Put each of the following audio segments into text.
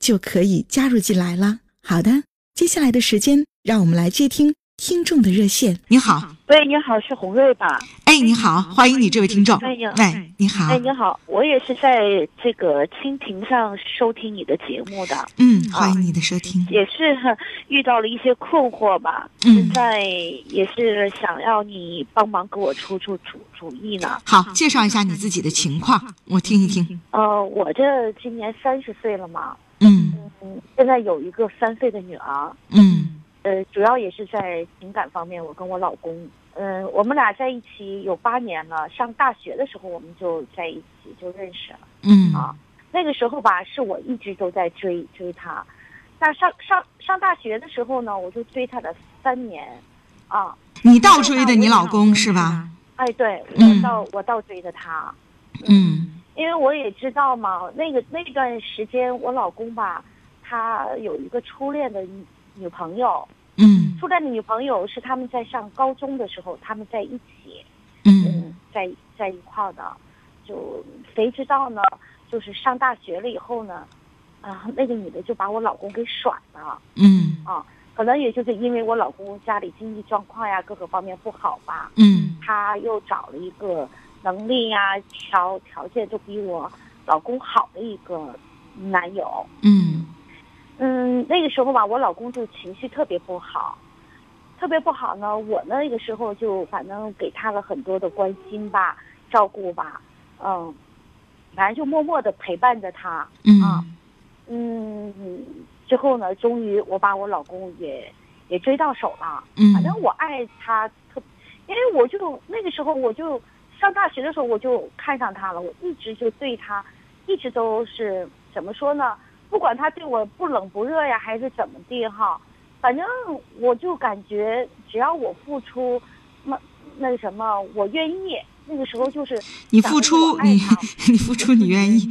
就可以加入进来了。好的，接下来的时间，让我们来接听听众的热线。你好，喂，你好，是洪瑞吧？哎，你好，欢迎你这位听众。哎呀，喂，你好。哎，你好，我也是在这个蜻蜓上收听你的节目的。嗯，欢迎你的收听。也是遇到了一些困惑吧，嗯现在也是想要你帮忙给我出出主主意呢。好，介绍一下你自己的情况，我听一听。呃，我这今年三十岁了嘛，嗯。嗯，现在有一个三岁的女儿，嗯。呃，主要也是在情感方面，我跟我老公，嗯、我们俩在一起有八年了。上大学的时候我们就在一起就认识了。嗯。啊。那个时候吧，是我一直都在追追他。那上上上大学的时候呢，我就追他了三年，啊，你倒追的你老公是吧？哎，对嗯。我倒我倒追的他，嗯因为我也知道嘛，那个那段时间我老公吧，他有一个初恋的女女朋友，嗯。初恋的女朋友是他们在上高中的时候他们在一起，嗯。嗯，在在一块儿的，就谁知道呢？就是上大学了以后呢，啊，那个女的就把我老公给甩了。嗯。啊，可能也就是因为我老公家里经济状况呀各个方面不好吧，嗯。他又找了一个能力呀条条件都比我老公好的一个男友，嗯嗯，那个时候吧，我老公就情绪特别不好，特别不好呢。我那个时候就反正给他了很多的关心吧、照顾吧，嗯，反正就默默的陪伴着他。嗯嗯，之后呢，终于我把我老公也也追到手了。嗯反正我爱他特，因为我就那个时候我就上大学的时候我就看上他了，我一直就对他，一直都是怎么说呢？不管他对我不冷不热呀，还是怎么地哈，反正我就感觉只要我付出，那那什么，我愿意。那个时候就是你付出，你你付出，你愿意。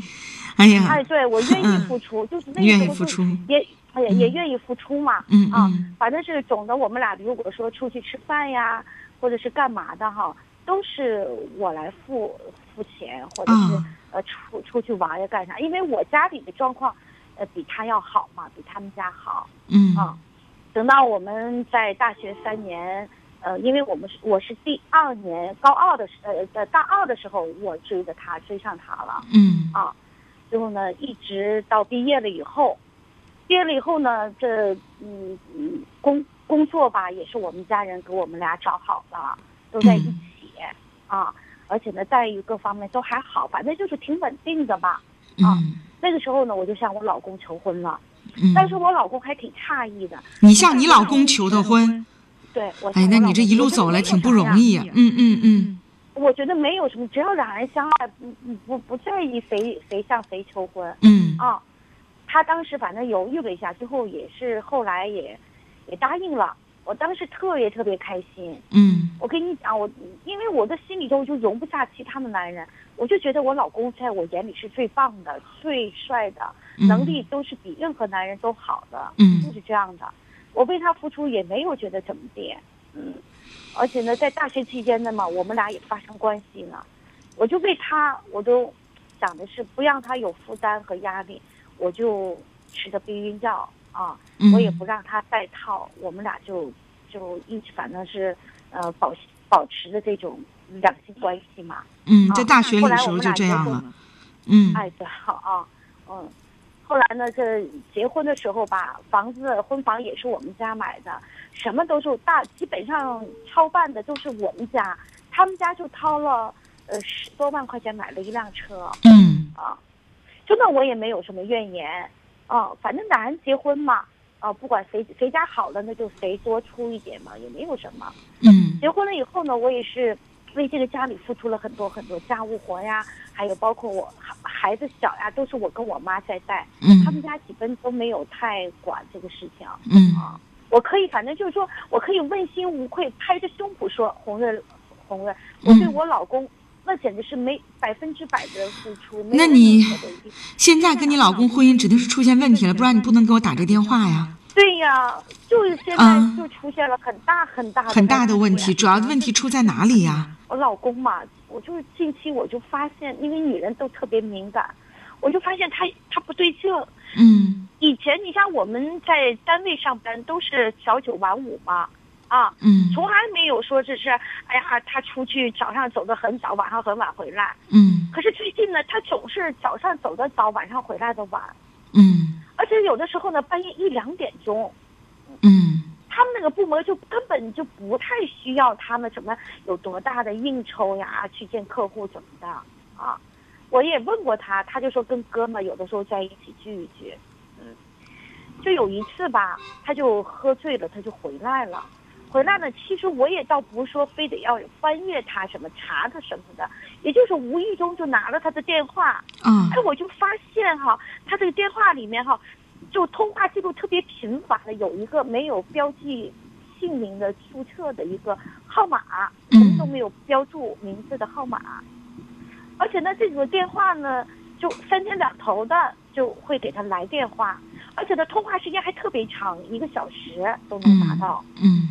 哎呀哎，，对我愿意嗯付出，就是那个时候就意付出。也哎呀也嗯愿意付出嘛。嗯啊嗯，反正是总的，我们俩如果说出去吃饭呀，或者是干嘛的哈，都是我来付付钱，或者是、啊呃出出去玩呀干啥？因为我家里的状况，呃比他要好嘛，比他们家好嗯啊。等到我们在大学三年，呃，因为我们是我是第二年高二的时呃呃大二的时候，我追的他，追上他了。嗯啊，最后呢，一直到毕业了以后，毕业了以后呢，这嗯嗯工工作吧，也是我们家人给我们俩找好了，都在一起、啊，而且呢，待遇各方面都还好，反正就是挺稳定的吧。嗯那个时候呢，我就向我老公求婚了，嗯，但是我老公还挺诧异的，你向你老公求的婚，对我哎，那你这一路走来挺不容易呀。嗯嗯嗯我觉得没有什么，只要两人相爱，不不不不在意谁谁向谁求婚，嗯啊，他当时反正犹豫了一下，最后也是后来也也答应了。我当时特别特别开心。嗯我跟你讲，我因为我的心里头就容不下其他的男人，我就觉得我老公在我眼里是最棒的、最帅的，嗯能力都是比任何男人都好的，嗯就是这样的。我为他付出也没有觉得怎么地，嗯，而且呢，在大学期间呢嘛，我们俩也发生关系了，我就为他，我都想的是不让他有负担和压力，我就吃的避孕药啊，嗯，我也不让他戴套，我们俩就就一直反正是呃保保持着这种两性关系嘛。嗯，啊在大学里后的时候就来我们俩就这样了。嗯哎，对，好啊，嗯，后来呢，这结婚的时候吧，房子婚房也是我们家买的，什么都是大，基本上操办的都是我们家，他们家就掏了呃十多万块钱买了一辆车嗯啊，真的我也没有什么怨言啊，反正俩人结婚嘛，啊，不管谁谁家好了，那就谁多出一点嘛，也没有什么。嗯结婚了以后呢，我也是为这个家里付出了很多很多家务活呀，还有包括我孩孩子小呀，都是我跟我妈在带，他们嗯家基本都没有太管这个事情嗯啊。我可以，反正就是说我可以问心无愧，拍着胸脯说，红瑞，红瑞，我对嗯我老公。那简直是没百分之百的付出，那你现在跟你老公婚姻指定是出现问题了，不然你不能给我打这电话呀。对呀，就是现在啊就出现了很大很大的很大的问题题，主要的问题出在哪里呀？我老公嘛，我就是近期我就发现，因为女人都特别敏感，我就发现他他不对劲。嗯以前你像我们在单位上班都是早九晚五嘛，啊，嗯从来没有说这是，哎呀，他出去早上走的很早，晚上很晚回来。嗯可是最近呢，他总是早上走的早，晚上回来的晚，嗯而且有的时候呢，半夜一两点钟。嗯他们那个部门就根本就不太需要他们什么有多大的应酬呀，去见客户怎么的啊？我也问过他，他就说跟哥们有的时候在一起聚一聚，嗯，就有一次吧，他就喝醉了，他就回来了。回来呢，其实我也倒不是说非得要翻阅他什么查他什么的，也就是无意中就拿了他的电话，啊。哎，我就发现哈，他这个电话里面哈，就通话记录特别频繁的有一个没有标记姓名的注册的一个号码，什么都没有标注名字的号码，而且呢，这个电话呢，就三天两头的就会给他来电话，而且呢，通话时间还特别长，一个小时都能达到。嗯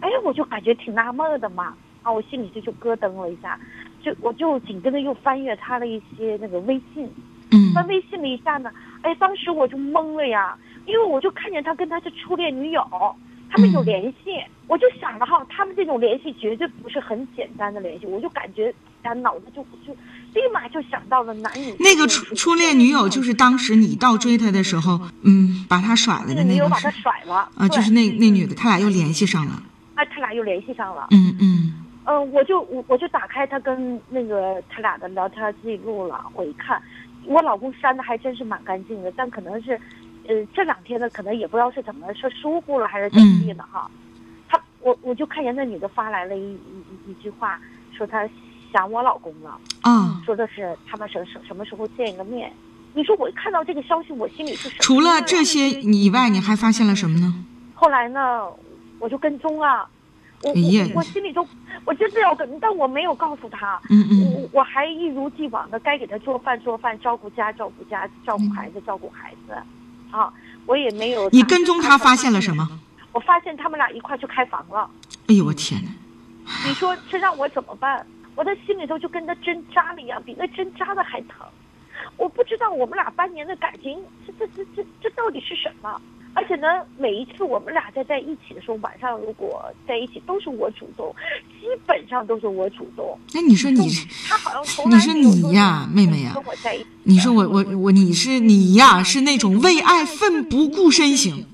哎，我就感觉挺纳闷的嘛，啊，我心里就就咯噔了一下，就我就紧跟着又翻阅他的一些那个微信，嗯。翻微信了一下呢，哎，当时我就懵了呀，因为我就看见他跟他的初恋女友，他们有嗯。联系，我就想了哈，他们这种联系绝对不是很简单的联系，我就感觉啊脑子就就立马就想到了男女那个初初恋女友就是当时你倒追他的时候，嗯，把他甩了那的那个个女友把他甩了。啊，就是那那女的，他俩又联系上了。哎，他俩又联系上了。嗯嗯嗯，我就我我就打开他跟那个他俩的聊天记录了，我一看，我老公删的还真是蛮干净的，但可能是，呃，这两天呢，可能也不知道是怎么是疏忽了还是怎么地的哈。他我我就看见那女的发来了一一一一句话，说她想我老公了，啊，说的是他们什什什么时候见一个面。你说我看到这个消息，我心里是什么？除了这些以外，你还发现了什么呢？后来呢，我就跟踪啊，我我我心里都，我真的要跟，但我没有告诉他。嗯嗯我我还一如既往的该给他做饭做饭，照顾家照顾家，照顾孩子照顾孩子，啊，我也没有。你跟踪他发现了什么？我发现他们俩一块去开房了。哎呦我天哪！你说这让我怎么办？我的心里头就跟那针扎了一样，比那针扎的还疼。我不知道我们俩半年的感情，这这这这这到底是什么？而且呢，每一次我们俩在在一起的时候，晚上如果在一起，都是我主动，基本上都是我主动。那你说你，他好像从来你说你呀妹妹呀跟我在一起。你说我我我你是你呀，是那种为爱奋不顾身型。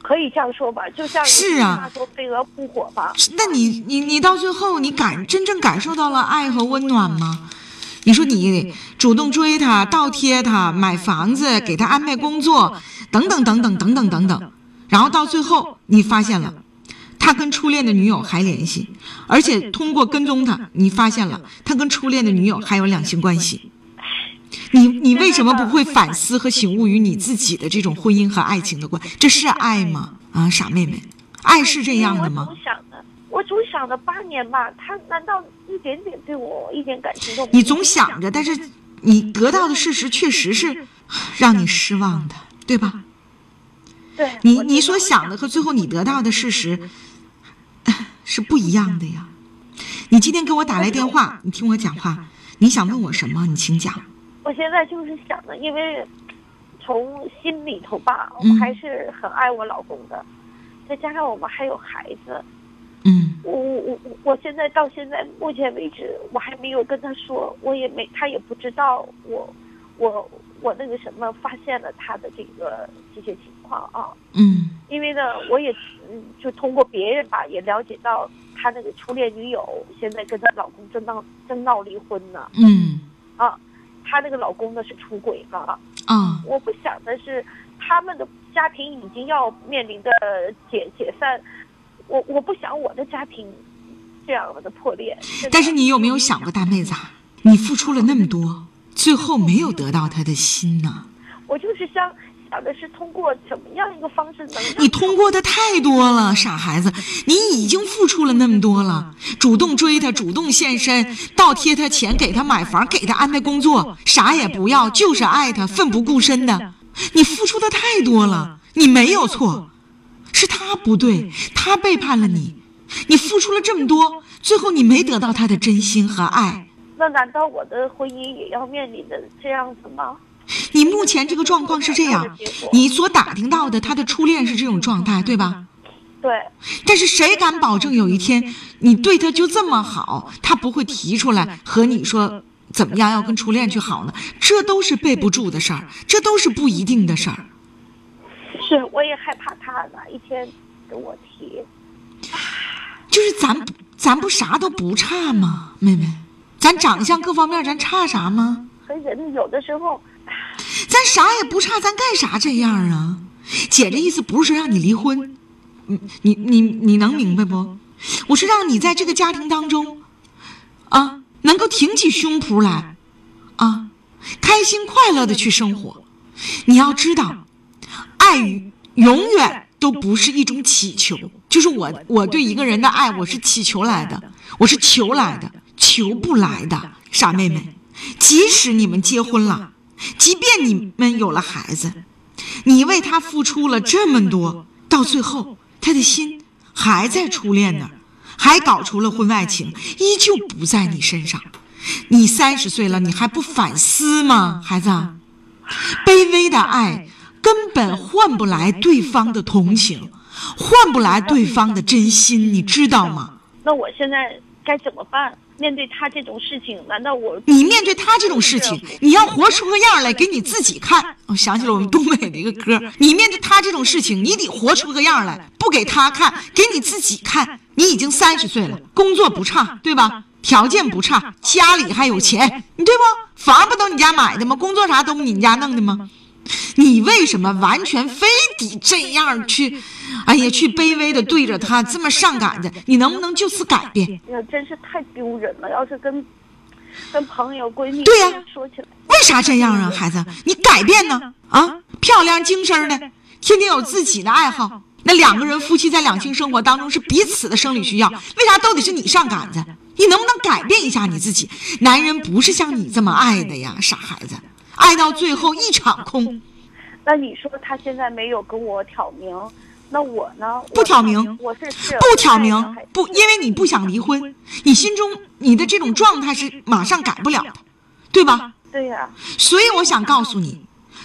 可以这样说吧，就像有是啊说飞蛾扑火吧。那你你你到最后，你感真正感受到了爱和温暖吗？你说你主动追他、倒贴他、买房子、给他安排工作，等等等等等等等等，然后到最后你发现了，他跟初恋的女友还联系，而且通过跟踪他，你发现了他跟初恋的女友还有两性关系。你你为什么不会反思和醒悟于你自己的这种婚姻和爱情的关？这是爱吗？啊，傻妹妹，爱是这样的吗我？总想的，我总想了八年吧，他难道一点点对我一点感情都没有？你总想着，但是你得到的事实确实是让你失望的，对吧？对你你所想的和最后你得到的事实 是不一样的呀。你今天给我打来电话，你听我讲话，你想问我什么？你请讲。我现在就是想的，因为从心里头吧，我嗯还是很爱我老公的，再加上我们还有孩子，嗯。我我我我我现在到现在目前为止，我还没有跟他说，我也没他也不知道我我我那个什么发现了他的这个这些情况啊，嗯。因为呢，我也嗯就通过别人吧，也了解到他那个初恋女友现在跟她老公正闹正闹离婚呢嗯。啊，她那个老公呢是出轨了。啊。我不想的是，他们的家庭已经要面临的解解散，我我不想我的家庭这样的破裂。但是你有没有想过，大妹子啊，你付出了那么多，最后没有得到他的心呢？我就是想想的是通过怎么样一个方式能让你通过的太多了，傻孩子，你已经付出了那么多了，主动追他，主动献身，倒贴他钱，给他买房，给他安排工作，啥也不要，就是爱他，奋不顾身的。你付出的太多了，你没有错，是他不对，他背叛了你，你付出了这么多，最后你没得到他的真心和爱。那难道我的婚姻也要面临的这样子吗？你目前这个状况是这样，你所打听到的他的初恋是这种状态，对吧？对，但是谁敢保证有一天你对他就这么好，他不会提出来和你说怎么样要跟初恋去好呢？这都是背不住的事儿，这都是不一定的事儿。是我也害怕他哪一天跟我提。就是咱不咱不啥都不差吗，妹妹？咱长相各方面咱差啥吗？和人有的时候，咱啥也不差，咱干啥这样啊？姐这意思不是说让你离婚，你你你你能明白不？我是让你在这个家庭当中，啊，能够挺起胸脯来，啊，开心快乐的去生活。你要知道，爱与永远都不是一种祈求，就是我我对一个人的爱，我是祈求来的，我是求来的，求不来的，傻妹妹。即使你们结婚了，即便你们有了孩子，你为他付出了这么多，到最后他的心还在初恋那儿，还搞出了婚外情，依旧不在你身上。你三十岁了，你还不反思吗，孩子？卑微的爱根本换不来对方的同情，换不来对方的真心，你知道吗？那我现在该怎么办？面对他这种事情，难道我你面对他这种事情，你要活出个样来给你自己看。我想起了我们东北的一个歌，你面对他这种事情，你得活出个样来，不给他看，给你自己看。你已经三十岁了，工作不差，对吧？条件不差，家里还有钱，你对不？房不都你家买的吗？工作啥都你家弄的吗？你为什么完全非得这样去？哎呀，去卑微的对着他这么上赶着，你能不能就此改变？那真是太丢人了。要是跟跟朋友闺蜜对呀说起来，为啥这样啊，孩子？你改变呢？啊，漂亮精神的，天天有自己的爱好。那两个人夫妻在两性生活当中是彼此的生理需要，为啥都得是你上杆子？你能不能改变一下你自己？男人不是像你这么爱的呀，傻孩子，爱到最后一场空。那你说他现在没有跟我挑明，那我呢？不挑明我是是不挑明不，因为你不想离婚，你心中你的这种状态是马上改不了的，对吧？对呀、所以我想告诉你，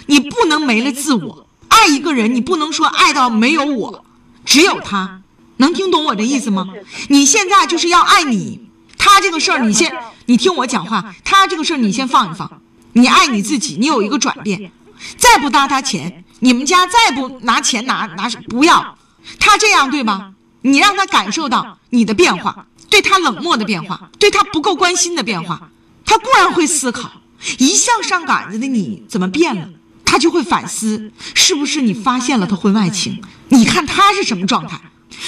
你不能没了自我。爱一个人，你不能说爱到没有我，只有他。能听懂我的意思吗？你现在就是要爱你，他这个事儿你先，你听我讲话，他这个事儿你先放一放。你爱你自己，你有一个转变，再不搭他钱，你们家再不拿钱拿拿不要，他这样对吗？你让他感受到你的变化，对他冷漠的变化，对他不够关心的变化，他固然会思考，一向上杆子的你怎么变了？他就会反思，是不是你发现了他婚外情？你看他是什么状态？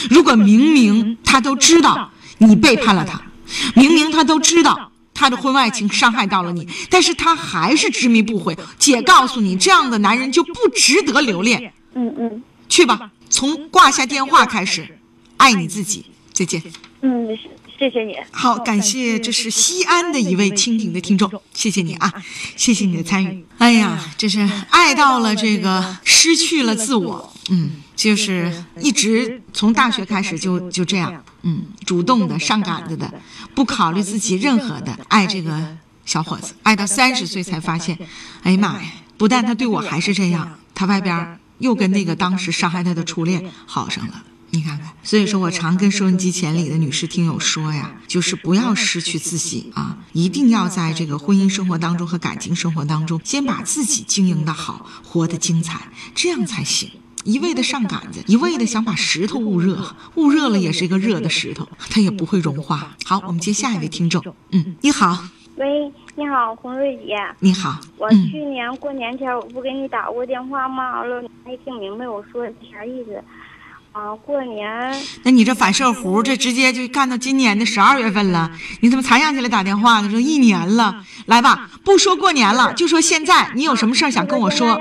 如果明明他都知道你背叛了他，明明他都知道他的婚外情伤害到了你，但是他还是执迷不悔。姐告诉你，这样的男人就不值得留恋。嗯嗯去吧，从挂下电话开始，爱你自己。再见。嗯，谢谢你。好，感谢，这是西安的一位蜻蜓的听众，谢谢你啊，谢谢你的参与。哎呀，这是爱到了这个失去了自我，嗯，就是一直从大学开始就就这样，嗯，主动的上赶子的，不考虑自己任何的爱这个小伙子，爱到三十岁才发现，哎呀妈呀，不但他对我还是这样，他外边又跟那个当时伤害他的初恋好上了。你看看，所以说我常跟收音机前里的女士听友说呀，就是不要失去自己啊，一定要在这个婚姻生活当中和感情生活当中，先把自己经营的好，活得精彩，这样才行。一味的上杆子，一味的想把石头捂热，捂热了也是一个热的石头，它也不会融化。好，我们接下一位听众。嗯，你好，喂，你好，红瑞姐。你好，我嗯去年过年前我不给你打过电话吗？完了，你没听明白我说的啥意思？啊，过年那你这反射弧，这直接就干到今年的十二月份了，你怎么才想起来打电话呢？这一年了，来吧，不说过年了，就说现在，你有什么事儿想跟我说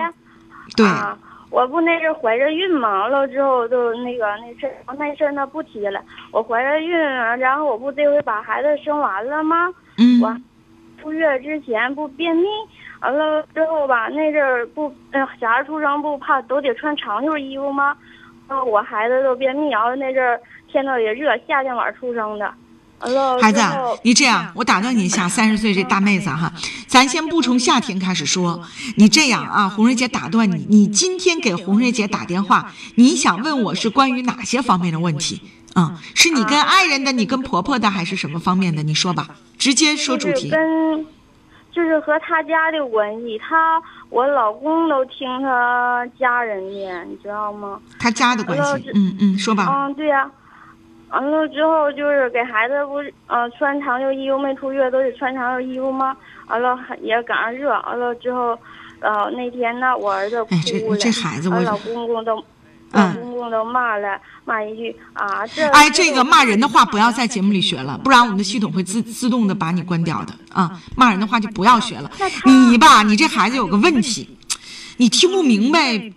对，啊，我不那阵怀着孕嘛，完了之后就那个那事儿，那事儿那不提了。我怀着孕，然后我不这回把孩子生完了吗？嗯我出月之前不便秘，完了之后吧，那阵儿不，呃，小孩出生不怕都得穿长袖衣服吗？呃，我孩子都便秘，然后那阵儿天都也热，夏天晚上出生的。孩子啊，你这样，我打断你一下，三十岁这大妹子哈，咱先不从夏天开始说，你这样啊，红瑞姐打断你，你今天给红瑞姐打电话，你想问我是关于哪些方面的问题？啊、是你跟爱人的，你跟婆婆的，还是什么方面的？你说吧，直接说主题。跟，就是和他家的关系，他我老公都听他家人的，你知道吗？他家的关系，嗯嗯，说吧。嗯，对呀、完了之后就是给孩子不是呃穿长袖衣服，没出月都得穿长袖衣服吗？完了也赶上热，完了之后，呃那天呢我儿子哭哎这了，这孩子我老公公都。公公都骂了，骂一句啊，这哎，这个骂人的话不要在节目里学了，不然我们的系统会自自动的把你关掉的啊！骂人的话就不要学了。你吧，你这孩子有个问题，你听不明白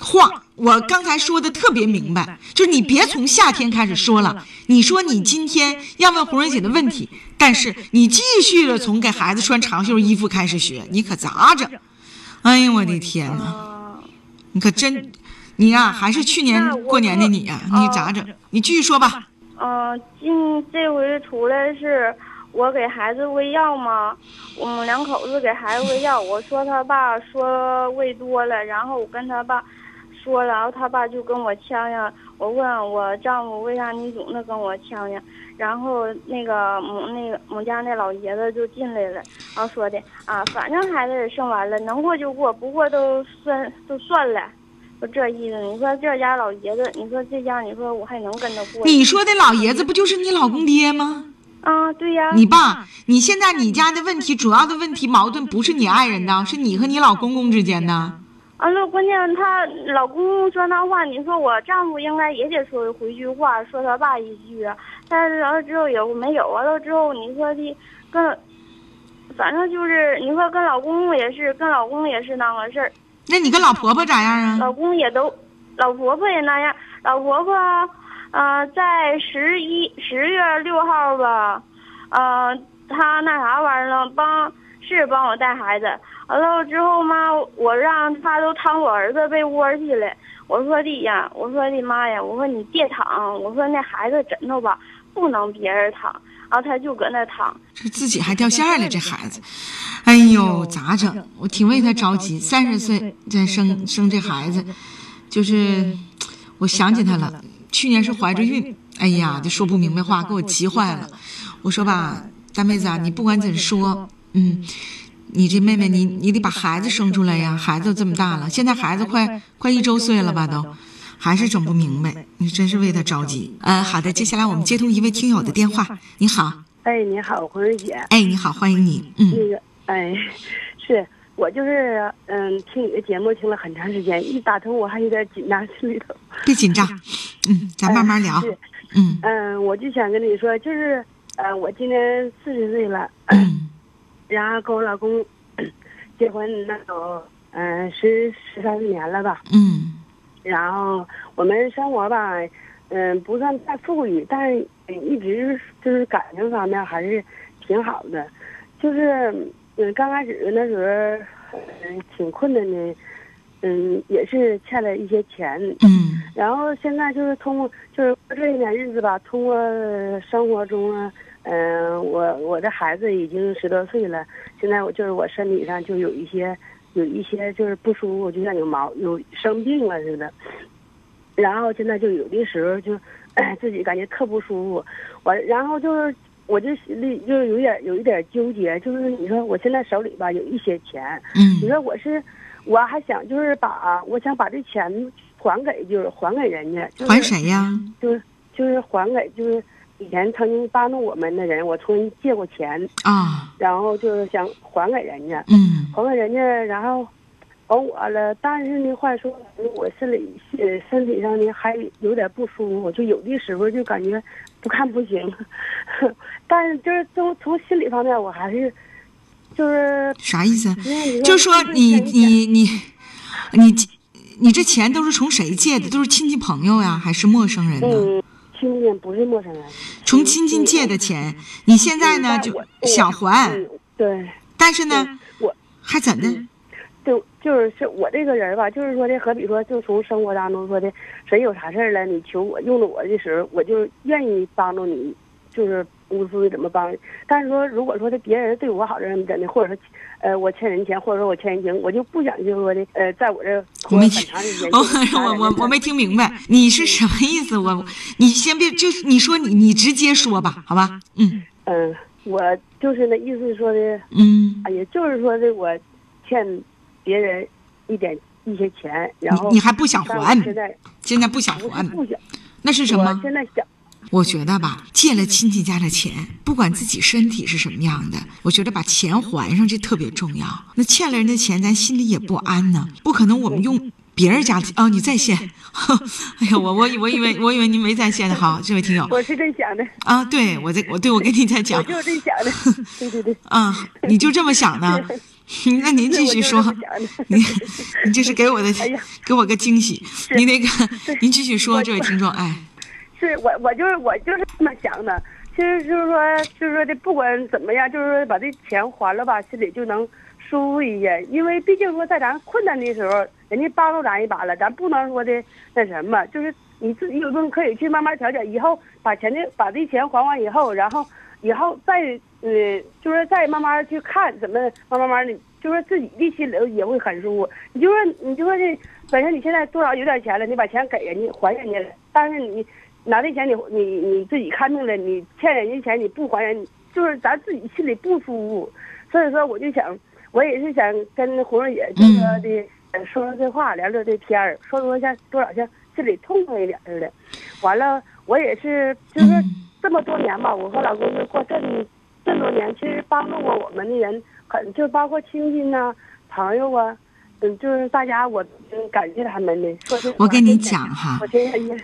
话。我刚才说的特别明白，就是你别从夏天开始说了。你说你今天要问红人姐的问题，但是你继续的从给孩子穿长袖衣服开始学，你可咋整？哎呀，我的天哪！啊，你可真，你呀、还是去年过年的你呀、你咋整？你继续说吧。嗯，今这回出来是我给孩子喂药嘛，我们两口子给孩子喂药。我说他爸说喂多了，然后我跟他爸说了，然后他爸就跟我呛呛。我问我丈夫为啥你总那跟我呛呛，然后那个母那个母家那老爷子就进来了，然后说的啊，反正孩子也生完了，能过就过，不过都算都算了。就这意思，你说这家老爷子，你说这家，你说我还能跟他过？你说的老爷子不就是你老公爹吗？啊，对呀，你爸，你现在你家的问题，主要的问题矛盾不是你爱人的，是你和你老公公之间的。啊，那，关键他老公公说那话，你说我丈夫应该也得说回句话，说他爸一句啊。但是完了之后也没有，完了之后你说的跟，反正就是你说跟老公也是，跟老公也是那个事儿，那你跟老婆婆咋样啊？老公也都，老婆婆也那样，老婆婆，呃，在十一十月六号吧，呃，她那啥玩意儿呢，帮是帮我带孩子，完了之后嘛，我让她都躺我儿子被窝去了，我说的呀，我说的妈呀，我说你别躺，我说那孩子枕头吧不能别人躺，然后她就搁那躺，这自己还掉线儿了，这孩子，哎呦，咋整？我挺为他着急。三十岁再生生这孩子，就是我想起他了。去年是怀着孕，哎呀，就说不明白话，给我急坏了。我说吧，大妹子啊，你不管怎说，嗯，你这妹妹你你得把孩子生出来呀，孩子都这么大了，现在孩子快快一周岁了吧都。还是整不明白，你真是为他着急。嗯，好的，接下来我们接通一位听友的电话。你好，哎，你好，红瑞姐。哎，你好，欢迎你。嗯。那个，哎，是我就是嗯，听你的节目听了很长时间，一打通我还有点紧张，心里头。别紧张，嗯，咱慢慢聊。嗯。嗯，我就想跟你说，就是，呃，我今年四十岁了，嗯。然后跟我老公结婚那都嗯十十三四年了吧，嗯然后我们生活吧，嗯，不算太富裕，但是一直就是感情方面还是挺好的。就是嗯，刚开始那时候，嗯，挺困难的，嗯，也是欠了一些钱。嗯然后现在就是通过就是过这一年日子吧，通过生活中啊，嗯、我我的孩子已经十多岁了，现在我就是我身体上就有一些有一些就是不舒服，就像有毛有生病了似的。然后现在就有的时候就，哎，自己感觉特不舒服，完然后就是我就心里就有点有一点纠结，就是你说我现在手里吧有一些钱，你嗯说我是我还想就是把我想把这钱还给就是还给人家，就是、还谁呀？就是就是还给就是以前曾经帮助我们的人，我从人借过钱，啊，然后就是想还给人家，嗯还给人家，然后还我了。但是呢，话说我心里呃身体上呢还有点不舒服，就有的时候就感觉不看不行，但是就是从从心理方面我还是就是啥意思？就说就是你你你你你这钱都是从谁借的？都是亲戚朋友呀，还是陌生人呢？嗯，亲戚不是陌生人，从亲戚借的钱，你现在呢就想还，嗯，对。但是呢我还怎的？就就是是我这个人吧，就是说的，和比说，就从生活当中说的，谁有啥事儿了，你求我用着我的时候，我就愿意帮助你，就是无私的怎么帮。但是说，如果说的别人对我好人怎的，或者说，呃，我欠人钱，或者说我欠人情，我就不想就是说的，呃，在我这我没听。我我 我我没听。明白，你是什么意思？我你先别，就是你说你你直接说吧，好吧？嗯嗯，我就是那意思说的，嗯，哎呀，就是说的我欠别人一点一些钱，然后你你还不想还？现在现在不想还，不想，那是什么？现在想。我觉得吧，借了亲戚家的钱，不管自己身体是什么样的，我觉得把钱还上这特别重要。那欠了人家钱，咱心里也不安呢。不可能我们用别人家的哦，你在线，哎呀，我我以我以为我以为您没在线呢。好，这位听友我是这想的，啊，对我在我对我跟你在我讲就是这想的，对对对。啊，你就这么想呢？那您继续说我就是这么想的你你这是给我的哎给我个惊喜。您那个您继续说，这位听众，哎，是我我就是我就是这么想的。其实就是说，就是说的，不管怎么样，就是说把这钱还了吧，心里就能舒服一些。因为毕竟说在咱困难的时候，人家帮助咱一把了，咱不能说的那什么，就是你自己有空可以去慢慢调解。以后把钱的把这钱还完以后，然后以后再呃，就是再慢慢去看怎么慢慢慢的，就是自己的心里头也会很舒服。你就说你就说这本身你现在多少有点钱了，你把钱给人家还人家了，但是你拿这钱你你你自己看病了，你欠人家钱你不还人，就是咱自己心里不舒服。所以说我就想，我也是想跟红瑞姐就说的，呃说说这话，聊聊这天儿，说说像多少像心里痛快一点似的。完了，我也是就是这么多年吧，我和老公就过这么这么多年，其实帮助过我们的人很，就包括亲戚呐、朋友啊，嗯，就是大家我嗯感谢他们的。我跟你讲哈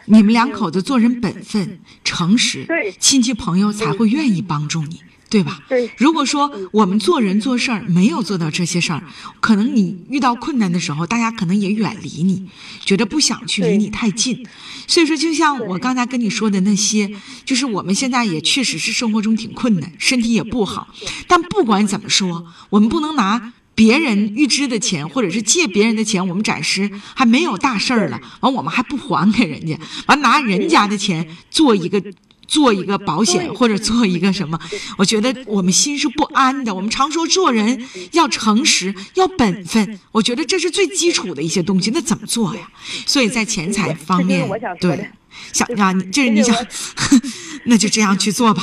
你们两口子做人本分、诚实对，亲戚朋友才会愿意帮助你，对吧？对如果说我们做人做事儿没有做到这些事儿，可能你遇到困难的时候，大家可能也远离你，觉得不想去离你太近。所以说，就像我刚才跟你说的那些，就是我们现在也确实是生活中挺困难，身体也不好，但不管怎么说，我们不能拿。别人预支的钱，或者是借别人的钱，我们暂时还没有大事儿了，完我们还不还给人家，完拿人家的钱做一个做一个保险或者做一个什么，我觉得我们心是不安的。我们常说做人要诚实，要本分，我觉得这是最基础的一些东西。那怎么做呀？所以在钱财方面对，想啊，你这是你想，那就这样去做吧，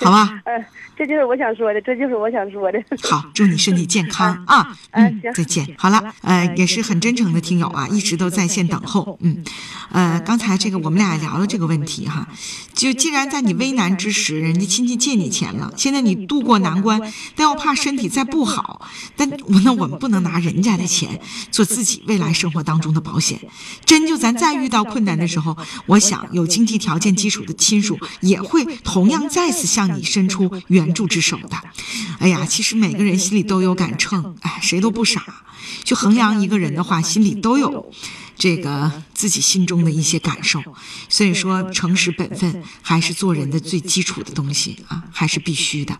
好吧？嗯，这就是我想说的，这就是我想说的。好，祝你身体健康啊！嗯，行再见。好了，呃，也是很真诚的听友啊，一直都在线等候。嗯，呃，刚才这个我们俩也聊了这个问题哈，就既然在你危难之时，人家亲戚借你钱了，现在你渡过难关，但又怕身体再不好，但我那我们不能拿人家的钱做自己未来生活当中的保险。真就咱再遇到困难的时候，我想有经济条件基础的亲属也会同样再次向你伸出援助之手的。哎呀，其实每个人心里都有杆秤，哎，谁都不傻。去衡量一个人的话，心里都有这个自己心中的一些感受。所以说，诚实本分还是做人的最基础的东西啊，还是必须的。